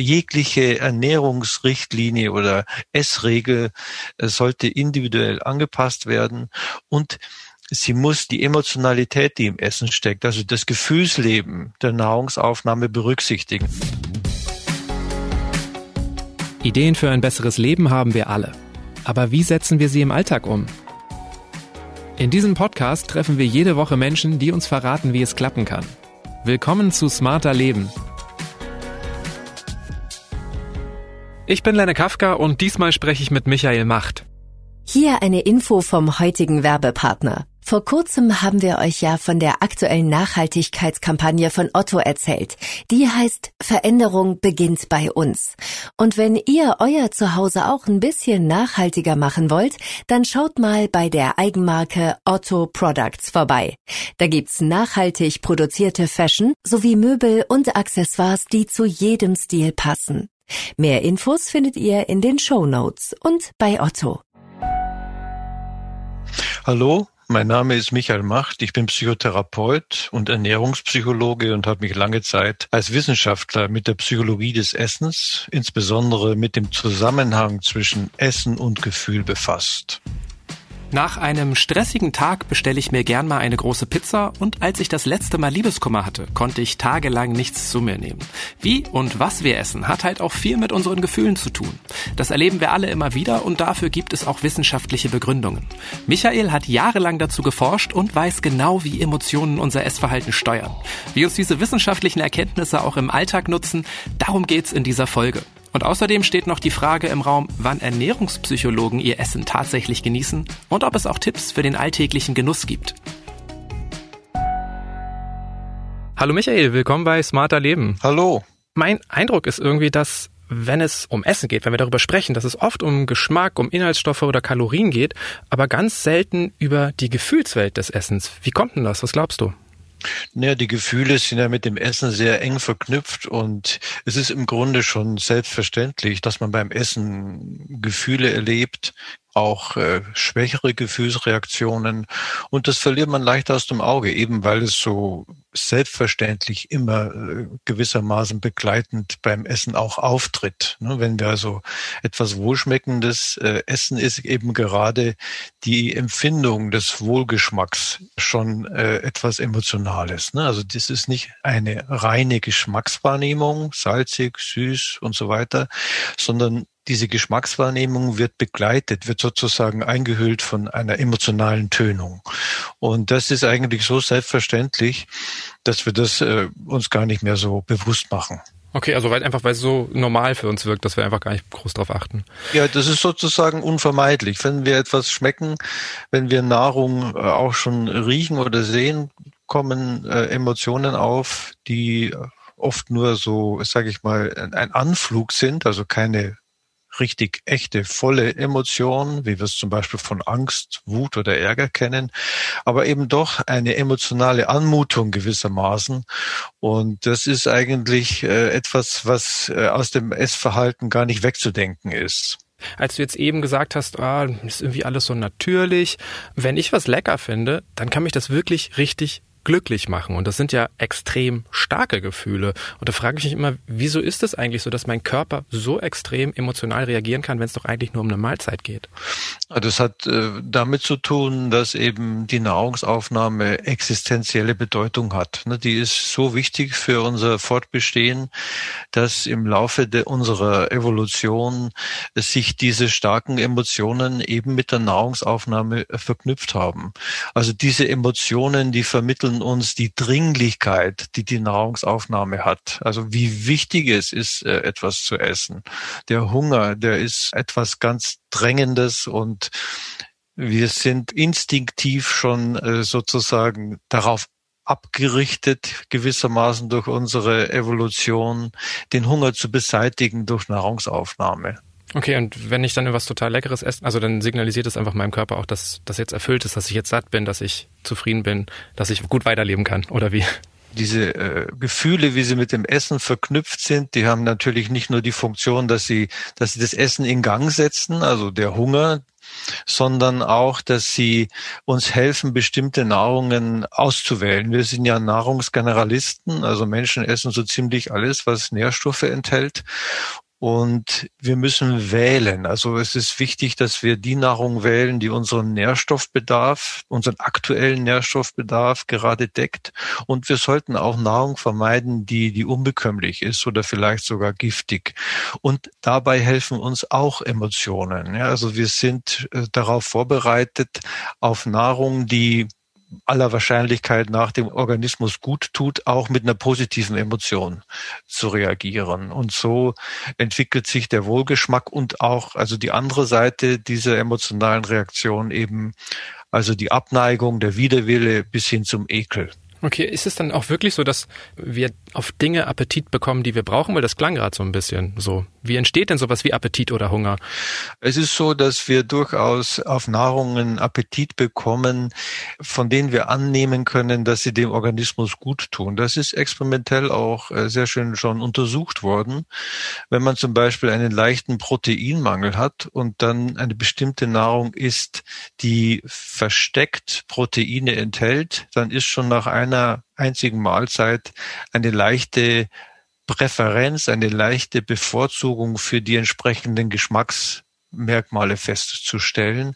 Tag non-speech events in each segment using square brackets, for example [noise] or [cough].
jegliche Ernährungsrichtlinie oder Essregel äh, sollte individuell angepasst werden und sie muss die Emotionalität, die im Essen steckt, also das Gefühlsleben der Nahrungsaufnahme berücksichtigen. Ideen für ein besseres Leben haben wir alle. Aber wie setzen wir sie im Alltag um? In diesem Podcast treffen wir jede Woche Menschen, die uns verraten, wie es klappen kann. Willkommen zu Smarter Leben. Ich bin Lenne Kafka und diesmal spreche ich mit Michael Macht. Hier eine Info vom heutigen Werbepartner. Vor kurzem haben wir euch ja von der aktuellen Nachhaltigkeitskampagne von Otto erzählt. Die heißt Veränderung beginnt bei uns. Und wenn ihr euer Zuhause auch ein bisschen nachhaltiger machen wollt, dann schaut mal bei der Eigenmarke Otto Products vorbei. Da gibt's nachhaltig produzierte Fashion sowie Möbel und Accessoires, die zu jedem Stil passen. Mehr Infos findet ihr in den Show Notes und bei Otto. Hallo, mein Name ist Michael Macht. Ich bin Psychotherapeut und Ernährungspsychologe und habe mich lange Zeit als Wissenschaftler mit der Psychologie des Essens, insbesondere mit dem Zusammenhang zwischen Essen und Gefühl befasst. Nach einem stressigen Tag bestelle ich mir gern mal eine große Pizza und als ich das letzte Mal Liebeskummer hatte, konnte ich tagelang nichts zu mir nehmen. Wie und was wir essen, hat halt auch viel mit unseren Gefühlen zu tun. Das erleben wir alle immer wieder und dafür gibt es auch wissenschaftliche Begründungen. Michael hat jahrelang dazu geforscht und weiß genau, wie Emotionen unser Essverhalten steuern. Wie uns diese wissenschaftlichen Erkenntnisse auch im Alltag nutzen, darum geht's in dieser Folge. Und außerdem steht noch die Frage im Raum, wann Ernährungspsychologen ihr Essen tatsächlich genießen und ob es auch Tipps für den alltäglichen Genuss gibt. Hallo Michael, willkommen bei Smarter Leben. Hallo. Mein Eindruck ist irgendwie, dass wenn es um Essen geht, wenn wir darüber sprechen, dass es oft um Geschmack, um Inhaltsstoffe oder Kalorien geht, aber ganz selten über die Gefühlswelt des Essens. Wie kommt denn das? Was glaubst du? Naja, die Gefühle sind ja mit dem Essen sehr eng verknüpft und es ist im Grunde schon selbstverständlich, dass man beim Essen Gefühle erlebt, auch äh, schwächere Gefühlsreaktionen und das verliert man leicht aus dem Auge, eben weil es so selbstverständlich immer äh, gewissermaßen begleitend beim Essen auch auftritt. Ne? Wenn wir also etwas Wohlschmeckendes äh, essen, ist eben gerade die Empfindung des Wohlgeschmacks schon äh, etwas Emotionales. Ne? Also das ist nicht eine reine Geschmackswahrnehmung, salzig, süß und so weiter, sondern diese Geschmackswahrnehmung wird begleitet, wird sozusagen eingehüllt von einer emotionalen Tönung. Und das ist eigentlich so selbstverständlich, dass wir das äh, uns gar nicht mehr so bewusst machen. Okay, also weil einfach weil es so normal für uns wirkt, dass wir einfach gar nicht groß drauf achten. Ja, das ist sozusagen unvermeidlich. Wenn wir etwas schmecken, wenn wir Nahrung äh, auch schon riechen oder sehen, kommen äh, Emotionen auf, die oft nur so, sage ich mal, ein Anflug sind, also keine richtig echte, volle Emotion, wie wir es zum Beispiel von Angst, Wut oder Ärger kennen, aber eben doch eine emotionale Anmutung gewissermaßen. Und das ist eigentlich äh, etwas, was äh, aus dem Essverhalten gar nicht wegzudenken ist. Als du jetzt eben gesagt hast, ah, ist irgendwie alles so natürlich. Wenn ich was lecker finde, dann kann mich das wirklich richtig glücklich machen. Und das sind ja extrem starke Gefühle. Und da frage ich mich immer, wieso ist es eigentlich so, dass mein Körper so extrem emotional reagieren kann, wenn es doch eigentlich nur um eine Mahlzeit geht? Das hat äh, damit zu tun, dass eben die Nahrungsaufnahme existenzielle Bedeutung hat. Ne, die ist so wichtig für unser Fortbestehen, dass im Laufe de unserer Evolution sich diese starken Emotionen eben mit der Nahrungsaufnahme verknüpft haben. Also diese Emotionen, die vermitteln vermitteln uns die Dringlichkeit, die die Nahrungsaufnahme hat. Also wie wichtig es ist, äh, etwas zu essen. Der Hunger, der ist etwas ganz Drängendes und wir sind instinktiv schon äh, sozusagen darauf abgerichtet gewissermaßen durch unsere Evolution, den Hunger zu beseitigen durch Nahrungsaufnahme. Okay, und wenn ich dann etwas total Leckeres esse, also dann signalisiert es einfach meinem Körper auch, dass das jetzt erfüllt ist, dass ich jetzt satt bin, dass ich zufrieden bin, dass ich gut weiterleben kann, oder wie? Diese äh, Gefühle, wie sie mit dem Essen verknüpft sind, die haben natürlich nicht nur die Funktion, dass sie, dass sie das Essen in Gang setzen, also der Hunger, sondern auch, dass sie uns helfen, bestimmte Nahrungen auszuwählen. Wir sind ja Nahrungsgeneralisten, also Menschen essen so ziemlich alles, was Nährstoffe enthält. Und wir müssen wählen. Also es ist wichtig, dass wir die Nahrung wählen, die unseren Nährstoffbedarf, unseren aktuellen Nährstoffbedarf gerade deckt. Und wir sollten auch Nahrung vermeiden, die, die unbekömmlich ist oder vielleicht sogar giftig. Und dabei helfen uns auch Emotionen. Ja, also wir sind äh, darauf vorbereitet, auf Nahrung, die aller Wahrscheinlichkeit nach dem Organismus gut tut, auch mit einer positiven Emotion zu reagieren. Und so entwickelt sich der Wohlgeschmack und auch, also die andere Seite dieser emotionalen Reaktion eben, also die Abneigung, der Widerwille bis hin zum Ekel. Okay, ist es dann auch wirklich so, dass wir auf Dinge Appetit bekommen, die wir brauchen? Weil das klang gerade so ein bisschen so. Wie entsteht denn sowas wie Appetit oder Hunger? Es ist so, dass wir durchaus auf Nahrungen Appetit bekommen, von denen wir annehmen können, dass sie dem Organismus gut tun. Das ist experimentell auch äh, sehr schön schon untersucht worden. Wenn man zum Beispiel einen leichten Proteinmangel hat und dann eine bestimmte Nahrung isst, die versteckt Proteine enthält, dann ist schon nach einer einzigen Mahlzeit eine leichte Präferenz, eine leichte Bevorzugung für die entsprechenden Geschmacksmerkmale festzustellen,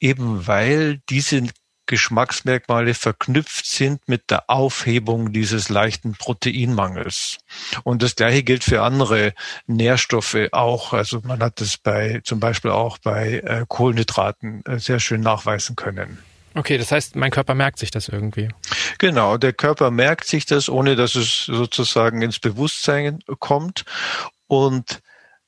eben weil diese Geschmacksmerkmale verknüpft sind mit der Aufhebung dieses leichten Proteinmangels. Und das Gleiche gilt für andere Nährstoffe auch. Also man hat es bei, zum Beispiel auch bei äh, Kohlenhydraten äh, sehr schön nachweisen können. Okay, das heißt, mein Körper merkt sich das irgendwie. Genau, der Körper merkt sich das, ohne dass es sozusagen ins Bewusstsein kommt und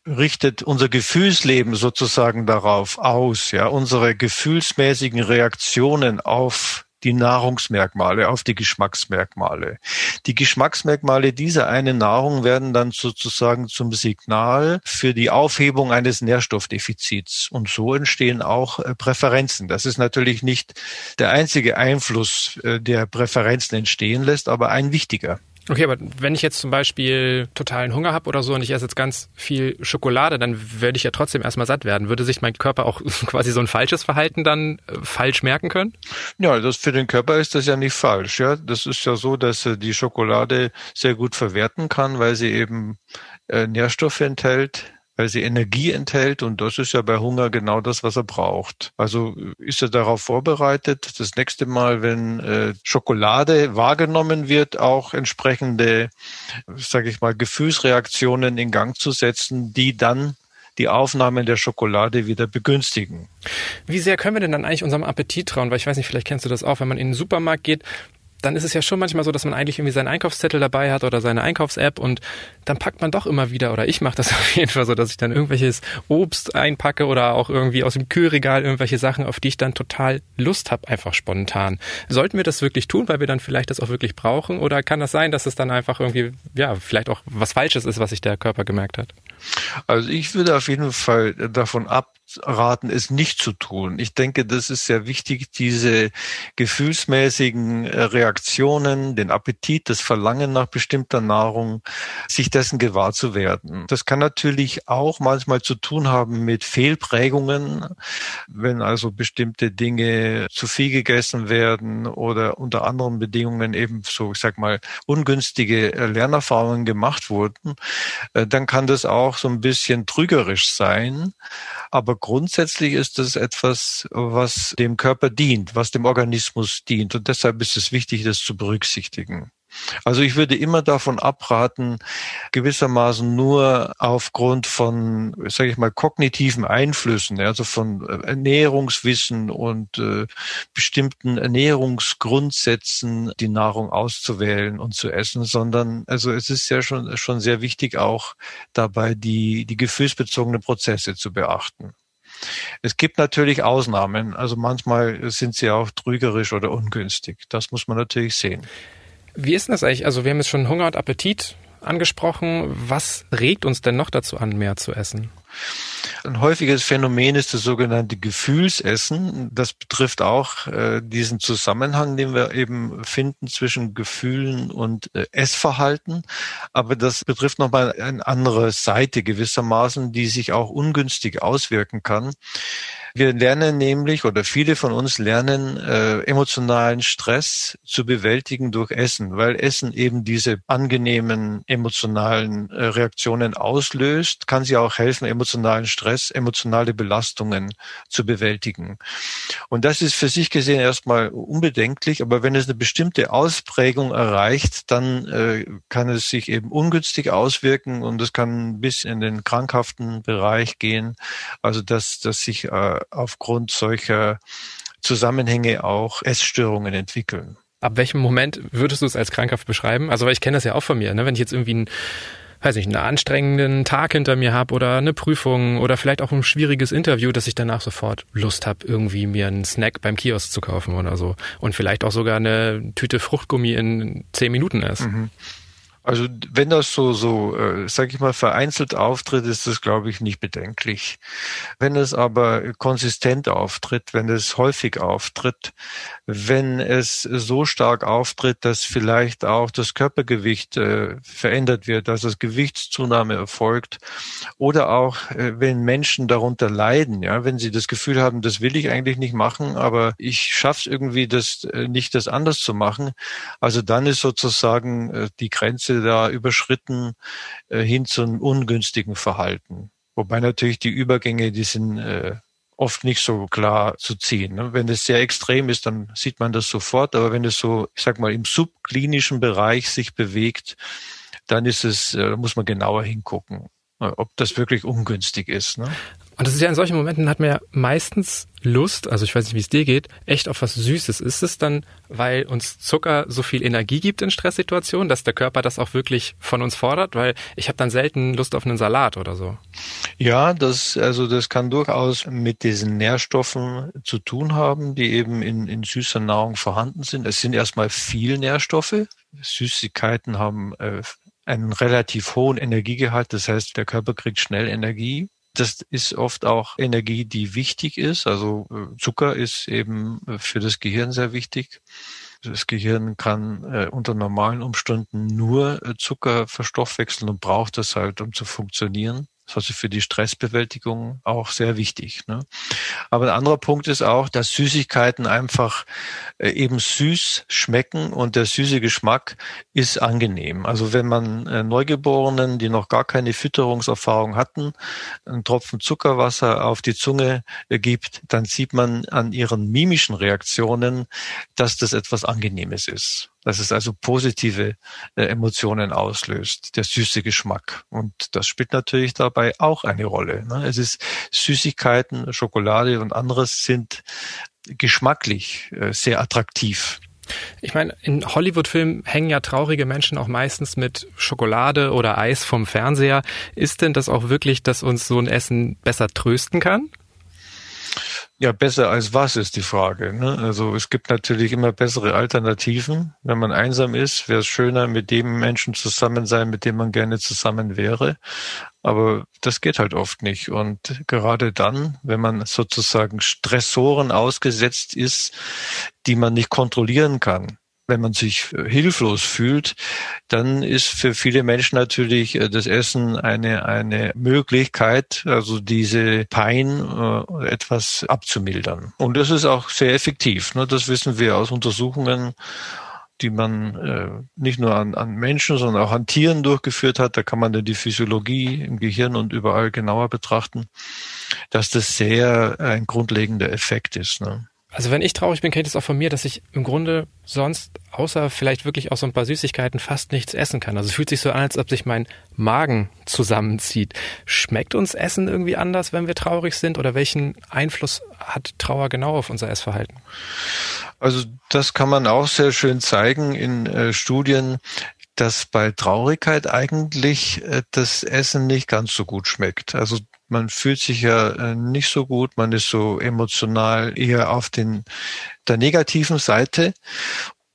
richtet unser Gefühlsleben sozusagen darauf aus, ja, unsere gefühlsmäßigen Reaktionen auf die Nahrungsmerkmale, auf die Geschmacksmerkmale. Die Geschmacksmerkmale dieser einen Nahrung werden dann sozusagen zum Signal für die Aufhebung eines Nährstoffdefizits. Und so entstehen auch äh, Präferenzen. Das ist natürlich nicht der einzige Einfluss, äh, der Präferenzen entstehen lässt, aber ein wichtiger. Okay, aber wenn ich jetzt zum Beispiel totalen Hunger habe oder so und ich esse jetzt ganz viel Schokolade, dann werde ich ja trotzdem erstmal satt werden. Würde sich mein Körper auch [laughs] quasi so ein falsches Verhalten dann äh, falsch merken können? Ja, das für den Körper ist das ja nicht falsch. Ja, das ist ja so, dass die Schokolade sehr gut verwerten kann, weil sie eben äh, Nährstoffe enthält, weil sie Energie enthält und das ist ja bei Hunger genau das, was er braucht. Also ist er darauf vorbereitet, das nächste Mal, wenn äh, Schokolade wahrgenommen wird, auch entsprechende, sage ich mal, Gefühlsreaktionen in Gang zu setzen, die dann die Aufnahme der Schokolade wieder begünstigen. Wie sehr können wir denn dann eigentlich unserem Appetit trauen? Weil ich weiß nicht, vielleicht kennst du das auch, wenn man in den Supermarkt geht, dann ist es ja schon manchmal so, dass man eigentlich irgendwie seinen Einkaufszettel dabei hat oder seine Einkaufs-App und dann packt man doch immer wieder, oder ich mache das [laughs] auf jeden Fall so, dass ich dann irgendwelches Obst einpacke oder auch irgendwie aus dem Kühlregal irgendwelche Sachen, auf die ich dann total Lust habe, einfach spontan. Sollten wir das wirklich tun, weil wir dann vielleicht das auch wirklich brauchen? Oder kann das sein, dass es dann einfach irgendwie, ja, vielleicht auch was Falsches ist, was sich der Körper gemerkt hat? Also ich würde auf jeden Fall davon abraten, es nicht zu tun. Ich denke, das ist sehr wichtig, diese gefühlsmäßigen äh, Reaktionen, den Appetit, das Verlangen nach bestimmter Nahrung, sich dessen gewahr zu werden. Das kann natürlich auch manchmal zu tun haben mit Fehlprägungen, wenn also bestimmte Dinge zu viel gegessen werden oder unter anderen Bedingungen eben so, ich sag mal, ungünstige Lernerfahrungen gemacht wurden, äh, dann kann das auch auch so ein bisschen trügerisch sein. Aber grundsätzlich ist es etwas, was dem Körper dient, was dem Organismus dient. Und deshalb ist es wichtig, das zu berücksichtigen. Also ich würde immer davon abraten, gewissermaßen nur aufgrund von, sage ich mal, kognitiven Einflüssen, also von äh, Ernährungswissen und äh, bestimmten Ernährungsgrundsätzen die Nahrung auszuwählen und zu essen, sondern also es ist ja schon schon sehr wichtig auch dabei die die gefühlsbezogenen Prozesse zu beachten. Es gibt natürlich Ausnahmen, also manchmal sind sie auch trügerisch oder ungünstig. Das muss man natürlich sehen. Wie ist denn das eigentlich? Also wir haben jetzt schon Hunger und Appetit angesprochen. Was regt uns denn noch dazu an, mehr zu essen? Ein häufiges Phänomen ist das sogenannte Gefühlsessen. Das betrifft auch äh, diesen Zusammenhang, den wir eben finden zwischen Gefühlen und äh, Essverhalten. Aber das betrifft nochmal eine andere Seite gewissermaßen, die sich auch ungünstig auswirken kann. Wir lernen nämlich oder viele von uns lernen äh, emotionalen Stress zu bewältigen durch Essen, weil Essen eben diese angenehmen emotionalen äh, Reaktionen auslöst, kann sie auch helfen, emotionalen Stress, emotionale Belastungen zu bewältigen. Und das ist für sich gesehen erstmal unbedenklich, aber wenn es eine bestimmte Ausprägung erreicht, dann äh, kann es sich eben ungünstig auswirken und es kann bis in den krankhaften Bereich gehen. Also dass, dass sich äh, aufgrund solcher Zusammenhänge auch Essstörungen entwickeln. Ab welchem Moment würdest du es als krankhaft beschreiben? Also, weil ich kenne das ja auch von mir, ne? wenn ich jetzt irgendwie einen, weiß nicht, einen anstrengenden Tag hinter mir habe oder eine Prüfung oder vielleicht auch ein schwieriges Interview, dass ich danach sofort Lust habe, irgendwie mir einen Snack beim Kiosk zu kaufen oder so. Und vielleicht auch sogar eine Tüte Fruchtgummi in zehn Minuten esse. Mhm. Also wenn das so, so, äh, sag ich mal, vereinzelt auftritt, ist das, glaube ich, nicht bedenklich. Wenn es aber konsistent auftritt, wenn es häufig auftritt, wenn es so stark auftritt, dass vielleicht auch das Körpergewicht äh, verändert wird, dass das Gewichtszunahme erfolgt, oder auch äh, wenn Menschen darunter leiden, ja, wenn sie das Gefühl haben, das will ich eigentlich nicht machen, aber ich schaff's irgendwie, das äh, nicht das anders zu machen. Also dann ist sozusagen äh, die Grenze Grenze da überschritten äh, hin zu einem ungünstigen Verhalten. Wobei natürlich die Übergänge, die sind äh, oft nicht so klar zu ziehen. Ne? Wenn es sehr extrem ist, dann sieht man das sofort. Aber wenn es so, ich sag mal, im subklinischen Bereich sich bewegt, dann ist es, äh, muss man genauer hingucken, äh, ob das wirklich ungünstig ist. Ne? Und das ist ja in solchen Momenten hat man ja meistens Lust, also ich weiß nicht, wie es dir geht, echt auf was Süßes. Ist es dann, weil uns Zucker so viel Energie gibt in Stresssituationen, dass der Körper das auch wirklich von uns fordert? Weil ich habe dann selten Lust auf einen Salat oder so. Ja, das, also das kann durchaus mit diesen Nährstoffen zu tun haben, die eben in, in süßer Nahrung vorhanden sind. Es sind erstmal viel Nährstoffe. Süßigkeiten haben äh, einen relativ hohen Energiegehalt, das heißt, der Körper kriegt schnell Energie. Das ist oft auch Energie, die wichtig ist. Also äh, Zucker ist eben äh, für das Gehirn sehr wichtig. Das Gehirn kann äh, unter normalen Umständen nur äh, Zucker verstoffwechseln und braucht das halt, um zu funktionieren. Das ist also für die Stressbewältigung auch sehr wichtig. Ne? Aber ein anderer Punkt ist auch, dass Süßigkeiten einfach äh, eben süß schmecken und der süße Geschmack ist angenehm. Also wenn man äh, Neugeborenen, die noch gar keine Fütterungserfahrung hatten, einen Tropfen Zuckerwasser auf die Zunge äh, gibt, dann sieht man an ihren mimischen Reaktionen, dass das etwas Angenehmes ist dass es also positive äh, Emotionen auslöst, der süße Geschmack. Und das spielt natürlich dabei auch eine Rolle. Ne? Es ist Süßigkeiten, Schokolade und anderes sind geschmacklich äh, sehr attraktiv. Ich meine, in Hollywood-Filmen hängen ja traurige Menschen auch meistens mit Schokolade oder Eis vom Fernseher. Ist denn das auch wirklich, dass uns so ein Essen besser trösten kann? Ja, besser als was ist die Frage. Ne? Also es gibt natürlich immer bessere Alternativen. Wenn man einsam ist, wäre es schöner, mit dem Menschen zusammen sein, mit dem man gerne zusammen wäre. Aber das geht halt oft nicht. Und gerade dann, wenn man sozusagen Stressoren ausgesetzt ist, die man nicht kontrollieren kann, wenn man sich äh, hilflos fühlt, dann ist für viele Menschen natürlich äh, das Essen eine, eine Möglichkeit, also diese Pein äh, etwas abzumildern. Und das ist auch sehr effektiv. Ne? Das wissen wir aus Untersuchungen die man äh, nicht nur an, an Menschen, sondern auch an Tieren durchgeführt hat. Da kann man dann die Physiologie im Gehirn und überall genauer betrachten, dass das sehr ein grundlegender Effekt ist. Ne? Also wenn ich traurig bin, kennt es auch von mir, dass ich im Grunde sonst, außer vielleicht wirklich auch so ein paar Süßigkeiten, fast nichts essen kann. Also es fühlt sich so an, als ob sich mein Magen zusammenzieht. Schmeckt uns Essen irgendwie anders, wenn wir traurig sind? Oder welchen Einfluss hat Trauer genau auf unser Essverhalten? Also das kann man auch sehr schön zeigen in äh, Studien, dass bei Traurigkeit eigentlich äh, das Essen nicht ganz so gut schmeckt. Also man fühlt sich ja äh, nicht so gut, man ist so emotional eher auf den, der negativen Seite.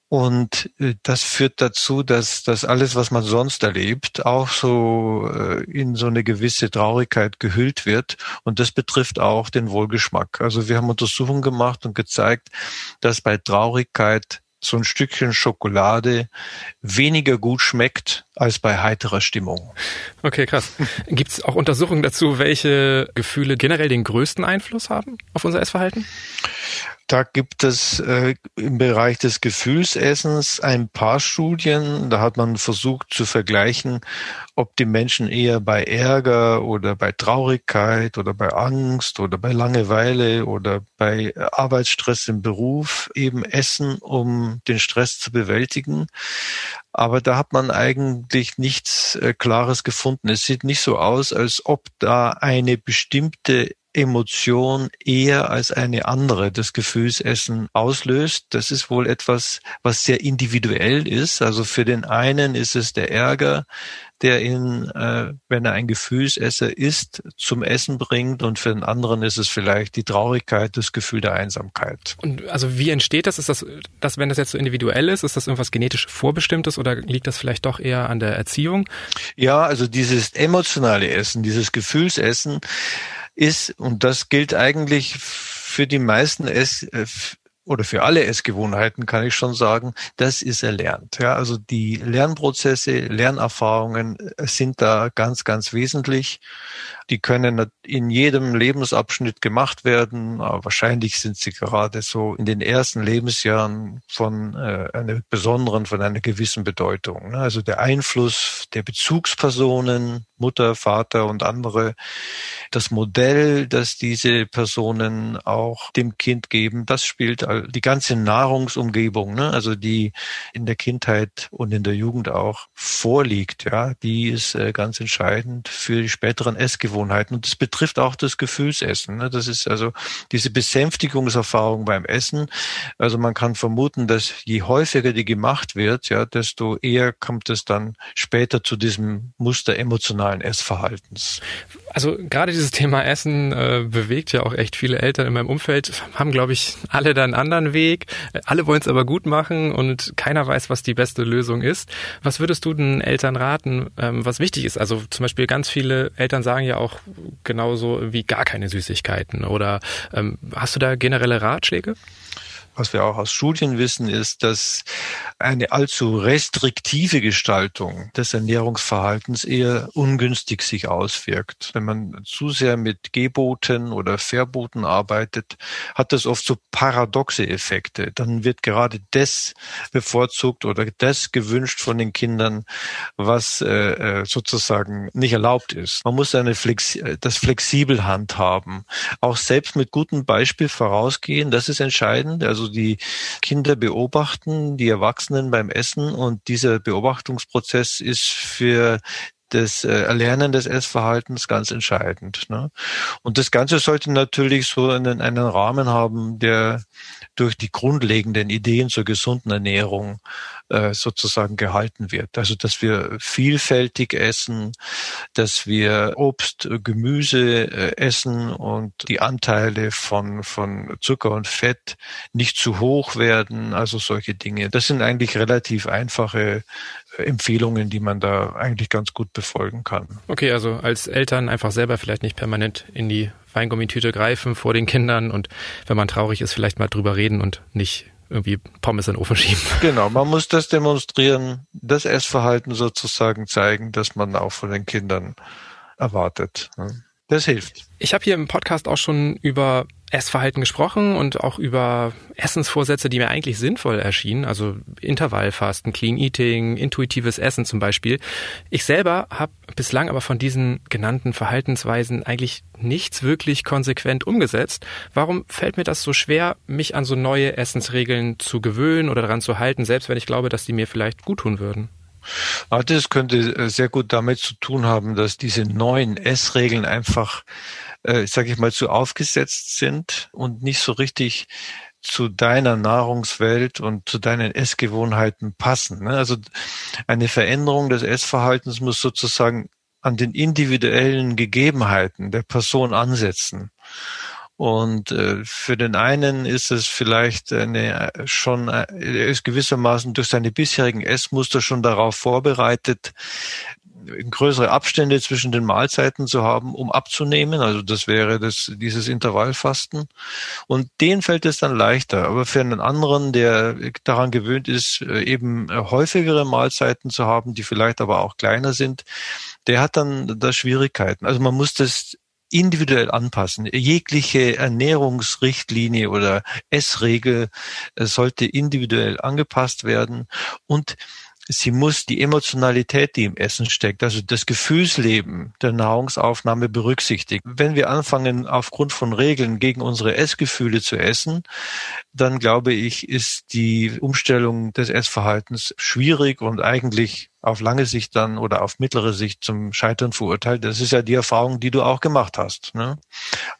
Und äh, das führt dazu, dass, dass alles, was man sonst erlebt, auch so äh, in so eine gewisse Traurigkeit gehüllt wird. Und das betrifft auch den Wohlgeschmack. Also wir haben Untersuchungen gemacht und gezeigt, dass bei Traurigkeit so ein Stückchen Schokolade weniger gut schmeckt als bei heiterer Stimmung. Okay, krass. Gibt es auch Untersuchungen dazu, welche Gefühle generell den größten Einfluss haben auf unser Essverhalten? Da gibt es äh, im Bereich des Gefühlsessens ein paar Studien. Da hat man versucht zu vergleichen, ob die Menschen eher bei Ärger oder bei Traurigkeit oder bei Angst oder bei Langeweile oder bei Arbeitsstress im Beruf eben essen, um den Stress zu bewältigen. Aber da hat man eigentlich nichts äh, Klares gefunden. Es sieht nicht so aus, als ob da eine bestimmte Emotion eher als eine andere das Gefühlsessen auslöst. Das ist wohl etwas, was sehr individuell ist. Also für den einen ist es der Ärger, der ihn, äh, wenn er ein Gefühlsesser ist, zum Essen bringt und für den anderen ist es vielleicht die Traurigkeit, das Gefühl der Einsamkeit. Und also wie entsteht das? Ist das, das wenn das jetzt so individuell ist, ist das irgendwas genetisch vorbestimmtes oder liegt das vielleicht doch eher an der Erziehung? Ja, also dieses emotionale Essen, dieses Gefühlsessen, ist, und das gilt eigentlich für die meisten Ess, äh, oder für alle Essgewohnheiten kann ich schon sagen, das ist erlernt. Ja, also die Lernprozesse, Lernerfahrungen äh, sind da ganz, ganz wesentlich. Die können in jedem Lebensabschnitt gemacht werden. Aber wahrscheinlich sind sie gerade so in den ersten Lebensjahren von äh, einer besonderen, von einer gewissen Bedeutung. Ne? Also der Einfluss der Bezugspersonen, Mutter, Vater und andere, das Modell, das diese Personen auch dem Kind geben, das spielt die ganze Nahrungsumgebung, ne? also die in der Kindheit und in der Jugend auch vorliegt, ja, die ist äh, ganz entscheidend für die späteren Essgewohnheiten. Und das betrifft auch das Gefühlsessen. Ne? Das ist also diese Besänftigungserfahrung beim Essen. Also man kann vermuten, dass je häufiger die gemacht wird, ja, desto eher kommt es dann später zu diesem Muster emotionalen Essverhaltens. Also gerade dieses Thema Essen äh, bewegt ja auch echt viele Eltern in meinem Umfeld, haben, glaube ich, alle da einen anderen Weg. Alle wollen es aber gut machen und keiner weiß, was die beste Lösung ist. Was würdest du den Eltern raten, ähm, was wichtig ist? Also zum Beispiel ganz viele Eltern sagen ja auch genauso wie gar keine Süßigkeiten. Oder ähm, hast du da generelle Ratschläge? Was wir auch aus Studien wissen, ist, dass eine allzu restriktive Gestaltung des Ernährungsverhaltens eher ungünstig sich auswirkt. Wenn man zu sehr mit Geboten oder Verboten arbeitet, hat das oft so paradoxe Effekte. Dann wird gerade das bevorzugt oder das gewünscht von den Kindern, was äh, äh sozusagen nicht erlaubt ist. Man muss eine Flex das flexibel handhaben. Auch selbst mit gutem Beispiel vorausgehen, das ist entscheidend. Also also die Kinder beobachten die Erwachsenen beim Essen und dieser Beobachtungsprozess ist für das äh, Erlernen des Essverhaltens ganz entscheidend. Ne? Und das Ganze sollte natürlich so einen, einen Rahmen haben, der durch die grundlegenden Ideen zur gesunden Ernährung äh, sozusagen gehalten wird. Also dass wir vielfältig essen, dass wir Obst, Gemüse äh, essen und die Anteile von, von Zucker und Fett nicht zu hoch werden, also solche Dinge. Das sind eigentlich relativ einfache äh, Empfehlungen, die man da eigentlich ganz gut befolgen kann. Okay, also als Eltern einfach selber vielleicht nicht permanent in die Weingummitüte greifen vor den Kindern und wenn man traurig ist, vielleicht mal drüber reden und nicht irgendwie Pommes in den Ofen schieben. [laughs] Genau, man muss das demonstrieren, das Essverhalten sozusagen zeigen, dass man auch von den Kindern erwartet. Das hilft. Ich habe hier im Podcast auch schon über Essverhalten gesprochen und auch über Essensvorsätze, die mir eigentlich sinnvoll erschienen, also Intervallfasten, Clean Eating, intuitives Essen zum Beispiel. Ich selber habe bislang aber von diesen genannten Verhaltensweisen eigentlich nichts wirklich konsequent umgesetzt. Warum fällt mir das so schwer, mich an so neue Essensregeln zu gewöhnen oder daran zu halten, selbst wenn ich glaube, dass die mir vielleicht gut tun würden? Ah, das könnte äh, sehr gut damit zu tun haben, dass diese neuen Essregeln einfach, äh, sage ich mal, zu aufgesetzt sind und nicht so richtig zu deiner Nahrungswelt und zu deinen Essgewohnheiten passen. Ne? Also eine Veränderung des Essverhaltens muss sozusagen an den individuellen Gegebenheiten der Person ansetzen. Und äh, für den einen ist es vielleicht eine schon, er ist gewissermaßen durch seine bisherigen Essmuster schon darauf vorbereitet, größere Abstände zwischen den Mahlzeiten zu haben, um abzunehmen. Also das wäre das, dieses Intervallfasten. Und denen fällt es dann leichter. Aber für einen anderen, der daran gewöhnt ist, äh, eben häufigere Mahlzeiten zu haben, die vielleicht aber auch kleiner sind, der hat dann da Schwierigkeiten. Also man muss das individuell anpassen. Jegliche Ernährungsrichtlinie oder Essregel äh, sollte individuell angepasst werden und sie muss die Emotionalität, die im Essen steckt, also das Gefühlsleben der Nahrungsaufnahme berücksichtigen. Wenn wir anfangen, aufgrund von Regeln gegen unsere Essgefühle zu essen, dann glaube ich, ist die Umstellung des Essverhaltens schwierig und eigentlich auf lange Sicht dann oder auf mittlere Sicht zum Scheitern verurteilt. Das ist ja die Erfahrung, die du auch gemacht hast. Ne?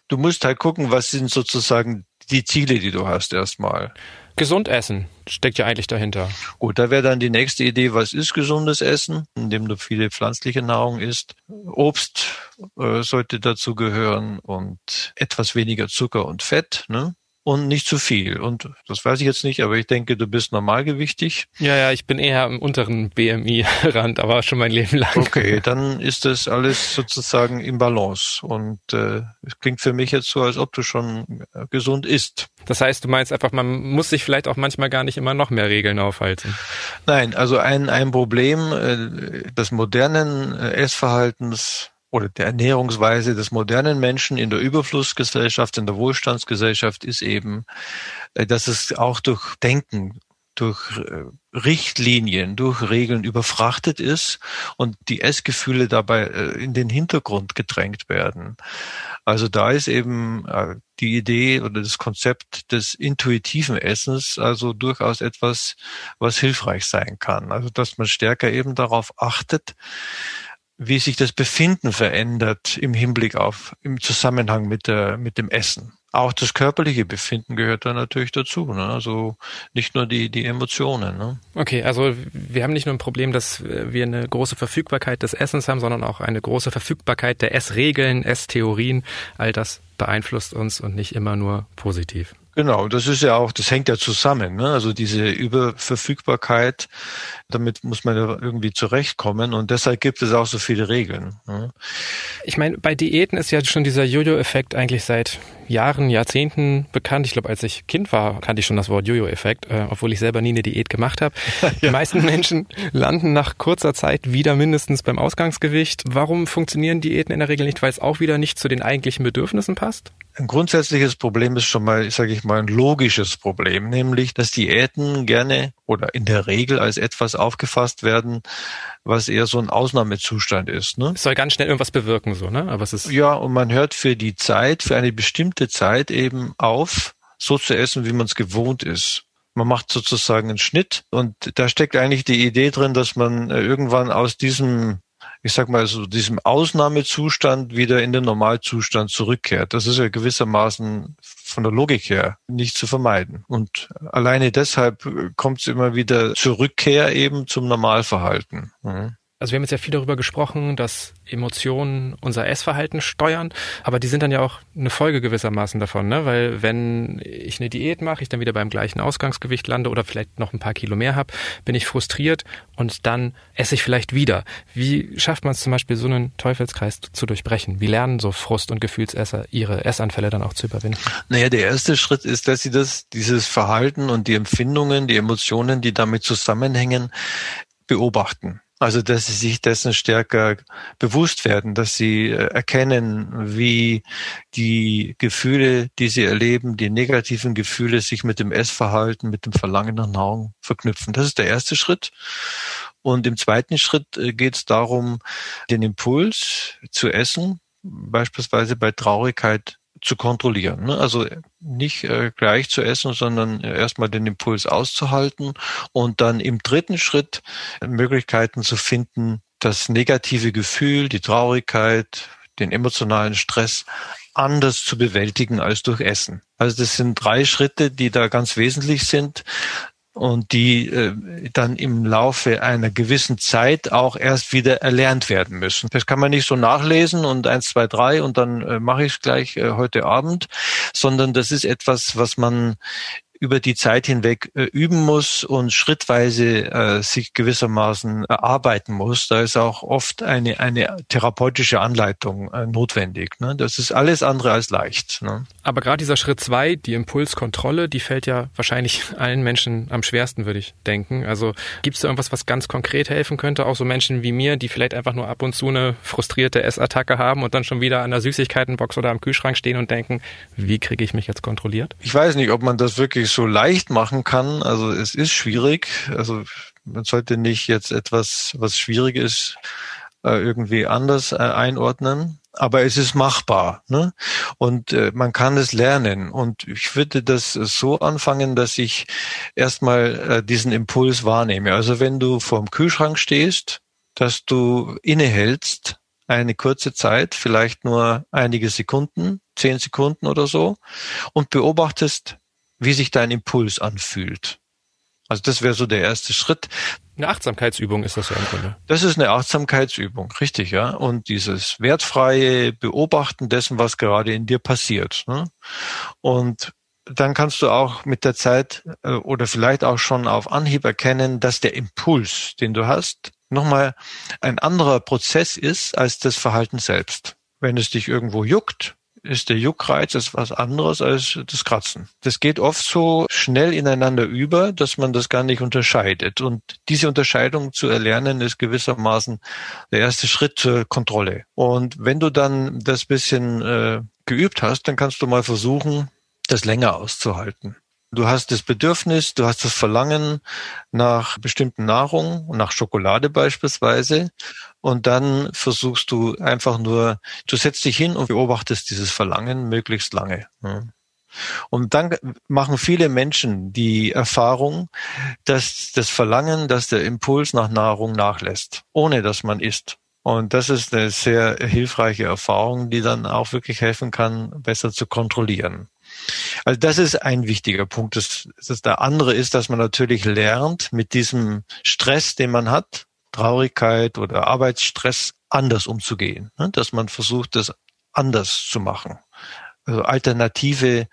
Du musst halt gucken, was sind sozusagen die Ziele, die du hast erstmal. Gesund essen steckt ja eigentlich dahinter. Gut, da wäre dann die nächste Idee, was ist gesundes Essen, indem du viele pflanzliche Nahrung isst. Obst äh, sollte dazu gehören und etwas weniger Zucker und Fett. Ne? Und nicht zu viel. Und das weiß ich jetzt nicht, aber ich denke, du bist normalgewichtig. Ja, ja, ich bin eher am unteren BMI-Rand, aber schon mein Leben lang. Okay, dann ist das alles sozusagen im Balance. Und äh, es klingt für mich jetzt so, als ob du schon äh, gesund isst. Das heißt, du meinst einfach, man muss sich vielleicht auch manchmal gar nicht immer noch mehr Regeln aufhalten. Nein, also ein, ein Problem äh, des modernen äh, Essverhaltens oder der Ernährungsweise des modernen Menschen in der Überflussgesellschaft, in der Wohlstandsgesellschaft ist eben, äh, dass es auch durch Denken, durch äh, Richtlinien, durch Regeln überfrachtet ist und die Essgefühle dabei äh, in den Hintergrund gedrängt werden. Also da ist eben die Idee oder das Konzept des intuitiven Essens also durchaus etwas, was hilfreich sein kann. Also dass man stärker eben darauf achtet, wie sich das Befinden verändert im Hinblick auf, im Zusammenhang mit der, mit dem Essen. Auch das körperliche Befinden gehört da natürlich dazu. Ne? Also nicht nur die, die Emotionen. Ne? Okay, also wir haben nicht nur ein Problem, dass wir eine große Verfügbarkeit des Essens haben, sondern auch eine große Verfügbarkeit der Essregeln, Esstheorien. All das beeinflusst uns und nicht immer nur positiv. Genau, das ist ja auch, das hängt ja zusammen. Ne? Also diese Überverfügbarkeit, damit muss man ja irgendwie zurechtkommen und deshalb gibt es auch so viele Regeln. Ne? Ich meine, bei Diäten ist ja schon dieser Jojo-Effekt eigentlich seit Jahren, Jahrzehnten bekannt. Ich glaube, als ich Kind war, kannte ich schon das Wort Jojo-Effekt, äh, obwohl ich selber nie eine Diät gemacht habe. [laughs] ja. Die meisten Menschen landen nach kurzer Zeit wieder mindestens beim Ausgangsgewicht. Warum funktionieren Diäten in der Regel nicht? Weil es auch wieder nicht zu den eigentlichen Bedürfnissen passt? Ein grundsätzliches Problem ist schon mal, sage ich mal, ein logisches Problem, nämlich, dass Diäten gerne oder in der Regel als etwas aufgefasst werden, was eher so ein Ausnahmezustand ist. Ne? Es soll ganz schnell irgendwas bewirken, so, ne? Aber es ist ja und man hört für die Zeit, für eine bestimmte Zeit eben auf, so zu essen, wie man es gewohnt ist. Man macht sozusagen einen Schnitt und da steckt eigentlich die Idee drin, dass man äh, irgendwann aus diesem ich sag mal, so diesem Ausnahmezustand wieder in den Normalzustand zurückkehrt. Das ist ja gewissermaßen von der Logik her nicht zu vermeiden. Und alleine deshalb kommt es immer wieder zur Rückkehr eben zum Normalverhalten. Mhm. Also wir haben jetzt ja viel darüber gesprochen, dass Emotionen unser Essverhalten steuern, aber die sind dann ja auch eine Folge gewissermaßen davon, ne? Weil wenn ich eine Diät mache, ich dann wieder beim gleichen Ausgangsgewicht lande oder vielleicht noch ein paar Kilo mehr habe, bin ich frustriert und dann esse ich vielleicht wieder. Wie schafft man es zum Beispiel, so einen Teufelskreis zu durchbrechen? Wie lernen so Frust- und Gefühlsesser ihre Essanfälle dann auch zu überwinden? Naja, der erste Schritt ist, dass sie das, dieses Verhalten und die Empfindungen, die Emotionen, die damit zusammenhängen, beobachten. Also, dass sie sich dessen stärker bewusst werden, dass sie äh, erkennen, wie die Gefühle, die sie erleben, die negativen Gefühle sich mit dem Essverhalten, mit dem Verlangen nach Nahrung verknüpfen. Das ist der erste Schritt. Und im zweiten Schritt äh, geht es darum, den Impuls zu essen, beispielsweise bei Traurigkeit zu kontrollieren. Ne? Also nicht äh, gleich zu essen, sondern erstmal den Impuls auszuhalten und dann im dritten Schritt Möglichkeiten zu finden, das negative Gefühl, die Traurigkeit, den emotionalen Stress anders zu bewältigen als durch Essen. Also das sind drei Schritte, die da ganz wesentlich sind und die äh, dann im Laufe einer gewissen Zeit auch erst wieder erlernt werden müssen. Das kann man nicht so nachlesen und eins, zwei, drei und dann äh, mache ich es gleich äh, heute Abend, sondern das ist etwas, was man über die Zeit hinweg äh, üben muss und schrittweise äh, sich gewissermaßen erarbeiten muss. Da ist auch oft eine, eine therapeutische Anleitung äh, notwendig. Ne? Das ist alles andere als leicht. Ne? Aber gerade dieser Schritt zwei, die Impulskontrolle, die fällt ja wahrscheinlich [laughs] allen Menschen am schwersten, würde ich denken. Also gibt es da irgendwas, was ganz konkret helfen könnte? Auch so Menschen wie mir, die vielleicht einfach nur ab und zu eine frustrierte Essattacke haben und dann schon wieder an der Süßigkeitenbox oder am Kühlschrank stehen und denken, wie kriege ich mich jetzt kontrolliert? Ich weiß nicht, ob man das wirklich so leicht machen kann. Also es ist schwierig. Also man sollte nicht jetzt etwas, was schwierig ist, äh, irgendwie anders äh, einordnen. Aber es ist machbar. Ne? Und äh, man kann es lernen. Und ich würde das so anfangen, dass ich erstmal diesen Impuls wahrnehme. Also wenn du vorm Kühlschrank stehst, dass du innehältst eine kurze Zeit, vielleicht nur einige Sekunden, zehn Sekunden oder so, und beobachtest, wie sich dein Impuls anfühlt. Also das wäre so der erste Schritt. Eine Achtsamkeitsübung ist das ja im Grunde. Das ist eine Achtsamkeitsübung, richtig, ja. Und dieses wertfreie Beobachten dessen, was gerade in dir passiert. Ne? Und dann kannst du auch mit der Zeit äh, oder vielleicht auch schon auf Anhieb erkennen, dass der Impuls, den du hast, nochmal ein anderer Prozess ist als das Verhalten selbst. Wenn es dich irgendwo juckt, ist der Juckreiz ist was anderes als das Kratzen. Das geht oft so schnell ineinander über, dass man das gar nicht unterscheidet. Und diese Unterscheidung zu erlernen, ist gewissermaßen der erste Schritt zur Kontrolle. Und wenn du dann das bisschen äh, geübt hast, dann kannst du mal versuchen, das länger auszuhalten. Du hast das Bedürfnis, du hast das Verlangen nach bestimmten Nahrung, nach Schokolade beispielsweise. Und dann versuchst du einfach nur, du setzt dich hin und beobachtest dieses Verlangen möglichst lange. Und dann machen viele Menschen die Erfahrung, dass das Verlangen, dass der Impuls nach Nahrung nachlässt, ohne dass man isst. Und das ist eine sehr hilfreiche Erfahrung, die dann auch wirklich helfen kann, besser zu kontrollieren. Also das ist ein wichtiger Punkt. Das, das der andere ist, dass man natürlich lernt, mit diesem Stress, den man hat, Traurigkeit oder Arbeitsstress, anders umzugehen. Ne? Dass man versucht, das anders zu machen. Also alternative,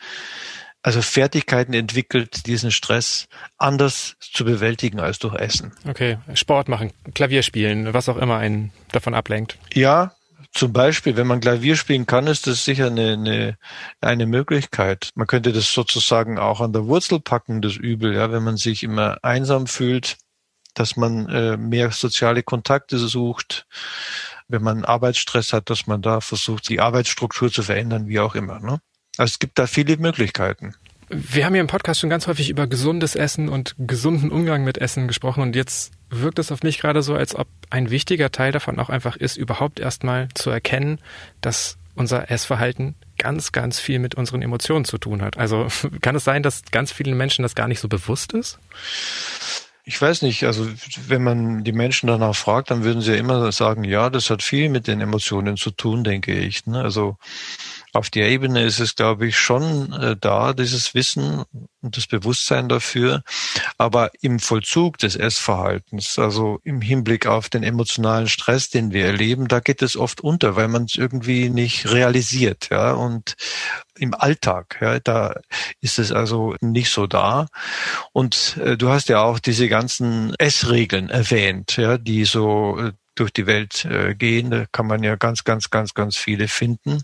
also Fertigkeiten entwickelt, diesen Stress anders zu bewältigen als durch Essen. Okay, Sport machen, Klavier spielen, was auch immer einen davon ablenkt. Ja, zum Beispiel, wenn man Klavier spielen kann, ist das sicher eine, eine, eine Möglichkeit. Man könnte das sozusagen auch an der Wurzel packen, das Übel, ja, wenn man sich immer einsam fühlt, dass man äh, mehr soziale Kontakte sucht, wenn man Arbeitsstress hat, dass man da versucht, die Arbeitsstruktur zu verändern, wie auch immer. Ne? Also es gibt da viele Möglichkeiten. Wir haben hier im Podcast schon ganz häufig über gesundes Essen und gesunden Umgang mit Essen gesprochen und jetzt wirkt es auf mich gerade so, als ob ein wichtiger Teil davon auch einfach ist, überhaupt erstmal zu erkennen, dass unser Essverhalten ganz, ganz viel mit unseren Emotionen zu tun hat. Also [laughs] kann es sein, dass ganz vielen Menschen das gar nicht so bewusst ist? Ich weiß nicht, also wenn man die Menschen danach fragt, dann würden sie ja immer sagen, ja, das hat viel mit den Emotionen zu tun, denke ich. Ne? Also auf der Ebene ist es, glaube ich, schon äh, da, dieses Wissen und das Bewusstsein dafür. Aber im Vollzug des Essverhaltens, also im Hinblick auf den emotionalen Stress, den wir erleben, da geht es oft unter, weil man es irgendwie nicht realisiert. Ja, und im Alltag, ja, da ist es also nicht so da. Und äh, du hast ja auch diese ganzen Essregeln erwähnt, ja, die so äh, durch die Welt äh, gehen. Da kann man ja ganz, ganz, ganz, ganz viele finden.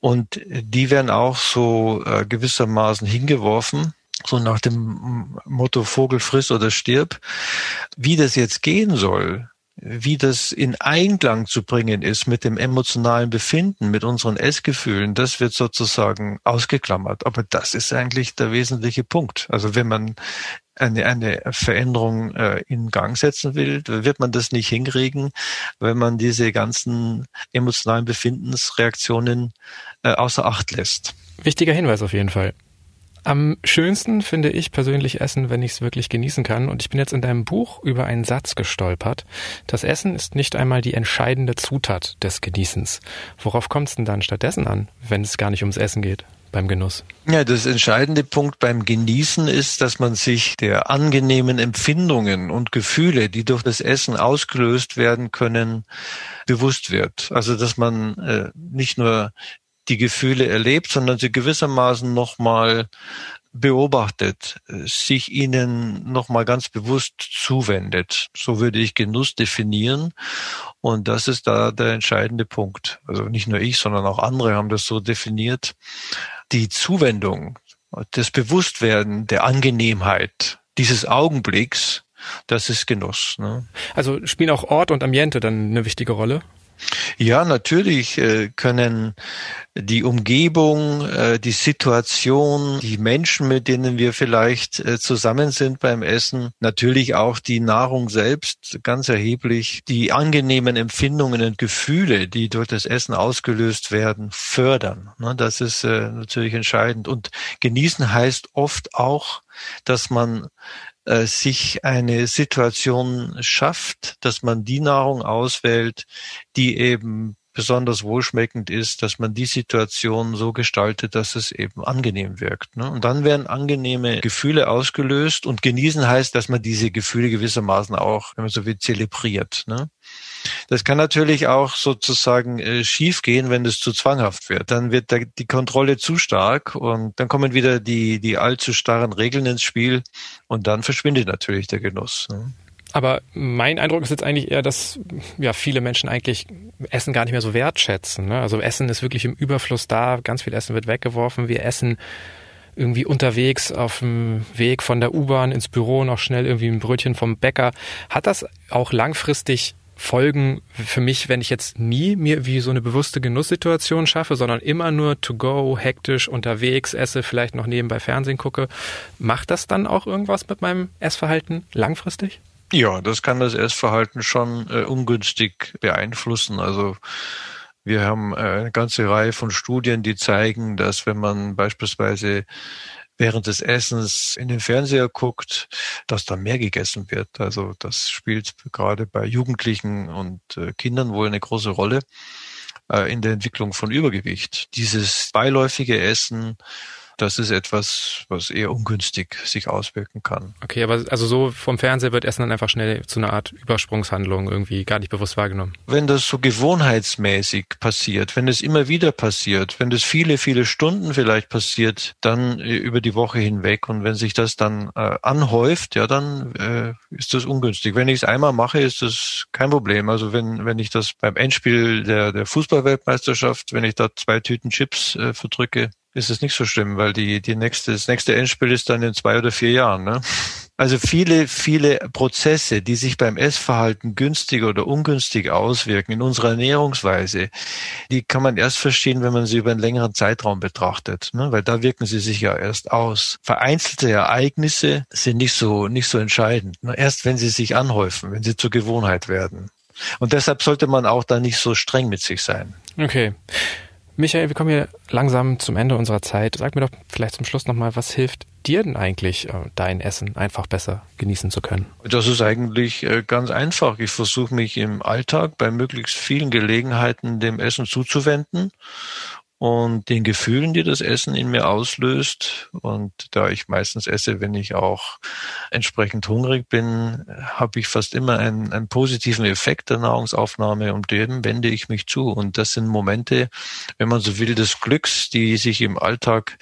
Und die werden auch so äh, gewissermaßen hingeworfen, so nach dem Motto Vogel friss oder stirb. Wie das jetzt gehen soll, wie das in Einklang zu bringen ist mit dem emotionalen Befinden, mit unseren Essgefühlen, das wird sozusagen ausgeklammert. Aber das ist eigentlich der wesentliche Punkt. Also wenn man eine, eine Veränderung äh, in Gang setzen will, wird man das nicht hinkriegen, wenn man diese ganzen emotionalen Befindensreaktionen äh, außer Acht lässt. Wichtiger Hinweis auf jeden Fall. Am schönsten finde ich persönlich Essen, wenn ich es wirklich genießen kann. Und ich bin jetzt in deinem Buch über einen Satz gestolpert. Das Essen ist nicht einmal die entscheidende Zutat des Genießens. Worauf kommt es denn dann stattdessen an, wenn es gar nicht ums Essen geht? Beim Genuss? Ja, das entscheidende Punkt beim Genießen ist, dass man sich der angenehmen Empfindungen und Gefühle, die durch das Essen ausgelöst werden können, bewusst wird. Also, dass man äh, nicht nur die Gefühle erlebt, sondern sie gewissermaßen nochmal beobachtet, sich ihnen nochmal ganz bewusst zuwendet. So würde ich Genuss definieren. Und das ist da der entscheidende Punkt. Also nicht nur ich, sondern auch andere haben das so definiert. Die Zuwendung, das Bewusstwerden der Angenehmheit dieses Augenblicks, das ist Genuss. Ne? Also spielen auch Ort und Ambiente dann eine wichtige Rolle? Ja, natürlich äh, können die Umgebung, äh, die Situation, die Menschen, mit denen wir vielleicht äh, zusammen sind beim Essen, natürlich auch die Nahrung selbst ganz erheblich, die angenehmen Empfindungen und Gefühle, die durch das Essen ausgelöst werden, fördern. Ne, das ist natürlich entscheidend. Und genießen heißt oft auch, dass man äh, sich eine Situation schafft, dass man die Nahrung auswählt, die eben besonders wohlschmeckend ist, dass man die Situation so gestaltet, dass es eben angenehm wirkt. Ne? Und dann werden angenehme Gefühle ausgelöst und genießen heißt, dass man diese Gefühle gewissermaßen auch, wenn man so will, zelebriert. Ne? Das kann natürlich auch sozusagen äh, schiefgehen, wenn es zu zwanghaft wird. Dann wird da die Kontrolle zu stark und dann kommen wieder die, die allzu starren Regeln ins Spiel und dann verschwindet natürlich der Genuss. Ne? Aber mein Eindruck ist jetzt eigentlich eher, dass ja viele Menschen eigentlich Essen gar nicht mehr so wertschätzen. Ne? Also Essen ist wirklich im Überfluss da, ganz viel Essen wird weggeworfen. Wir essen irgendwie unterwegs auf dem Weg von der U-Bahn ins Büro noch schnell irgendwie ein Brötchen vom Bäcker. Hat das auch langfristig Folgen für mich, wenn ich jetzt nie mir wie so eine bewusste Genusssituation schaffe, sondern immer nur to go, hektisch unterwegs esse, vielleicht noch nebenbei Fernsehen gucke, macht das dann auch irgendwas mit meinem Essverhalten langfristig? Ja, das kann das Essverhalten schon äh, ungünstig beeinflussen. Also wir haben äh, eine ganze Reihe von Studien, die zeigen, dass wenn man beispielsweise während des Essens in den Fernseher guckt, dass da mehr gegessen wird. Also das spielt gerade bei Jugendlichen und äh, Kindern wohl eine große Rolle äh, in der Entwicklung von Übergewicht. Dieses beiläufige Essen das ist etwas, was eher ungünstig sich auswirken kann. Okay, aber also so vom Fernseher wird Essen dann einfach schnell zu einer Art Übersprungshandlung irgendwie gar nicht bewusst wahrgenommen. Wenn das so gewohnheitsmäßig passiert, wenn es immer wieder passiert, wenn das viele, viele Stunden vielleicht passiert, dann äh, über die Woche hinweg und wenn sich das dann äh, anhäuft, ja, dann äh, ist das ungünstig. Wenn ich es einmal mache, ist das kein Problem. Also wenn, wenn ich das beim Endspiel der, der Fußballweltmeisterschaft, wenn ich da zwei Tüten Chips äh, verdrücke, ist es nicht so schlimm, weil die, die nächste, das nächste Endspiel ist dann in zwei oder vier Jahren. Ne? Also viele, viele Prozesse, die sich beim Essverhalten günstig oder ungünstig auswirken in unserer Ernährungsweise, die kann man erst verstehen, wenn man sie über einen längeren Zeitraum betrachtet, ne? weil da wirken sie sich ja erst aus. Vereinzelte Ereignisse sind nicht so, nicht so entscheidend. Ne? Erst wenn sie sich anhäufen, wenn sie zur Gewohnheit werden. Und deshalb sollte man auch da nicht so streng mit sich sein. Okay. Michael, wir kommen hier langsam zum Ende unserer Zeit. Sag mir doch vielleicht zum Schluss nochmal, was hilft dir denn eigentlich, äh, dein Essen einfach besser genießen zu können? Das ist eigentlich äh, ganz einfach. Ich versuche mich im Alltag bei möglichst vielen Gelegenheiten dem Essen zuzuwenden und den Gefühlen, die das Essen in mir auslöst. Und da ich meistens esse, wenn ich auch entsprechend hungrig bin, habe ich fast immer einen, einen positiven Effekt der Nahrungsaufnahme und dem wende ich mich zu. Und das sind Momente, wenn man so will, des Glücks, die sich im Alltag,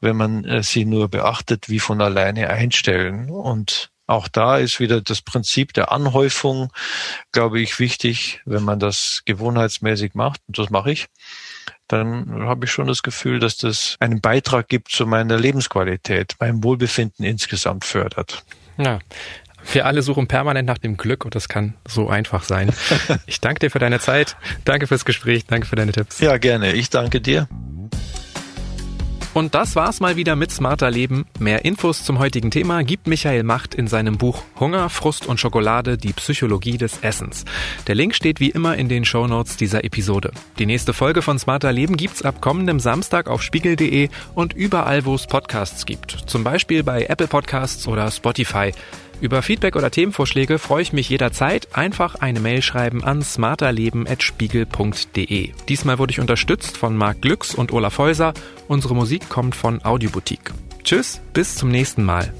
wenn man äh, sie nur beachtet, wie von alleine einstellen. Und auch da ist wieder das Prinzip der Anhäufung, glaube ich, wichtig, wenn man das gewohnheitsmäßig macht. Und das mache ich dann habe ich schon das Gefühl, dass das einen Beitrag gibt zu meiner Lebensqualität, meinem Wohlbefinden insgesamt fördert. Ja. Wir alle suchen permanent nach dem Glück und das kann so einfach sein. [laughs] Ich danke dir für deine Zeit, danke fürs Gespräch, danke für deine Tipps. Ja, gerne. Ich danke dir. Und das war's mal wieder mit Smarter Leben. Mehr Infos zum heutigen Thema gibt Michael Macht in seinem Buch Hunger, Frust und Schokolade, die Psychologie des Essens. Der Link steht wie immer in den Show Notes dieser Episode. Die nächste Folge von Smarter Leben gibt's ab kommendem Samstag auf spiegel.de und überall, wo es Podcasts gibt. Zum Beispiel bei Apple Podcasts oder Spotify. Über Feedback oder Themenvorschläge freue ich mich jederzeit. Einfach eine Mail schreiben an smarterleben.spiegel.de. Diesmal wurde ich unterstützt von Marc Glücks und Olaf Häuser. Unsere Musik kommt von Audioboutique. Tschüss, bis zum nächsten Mal.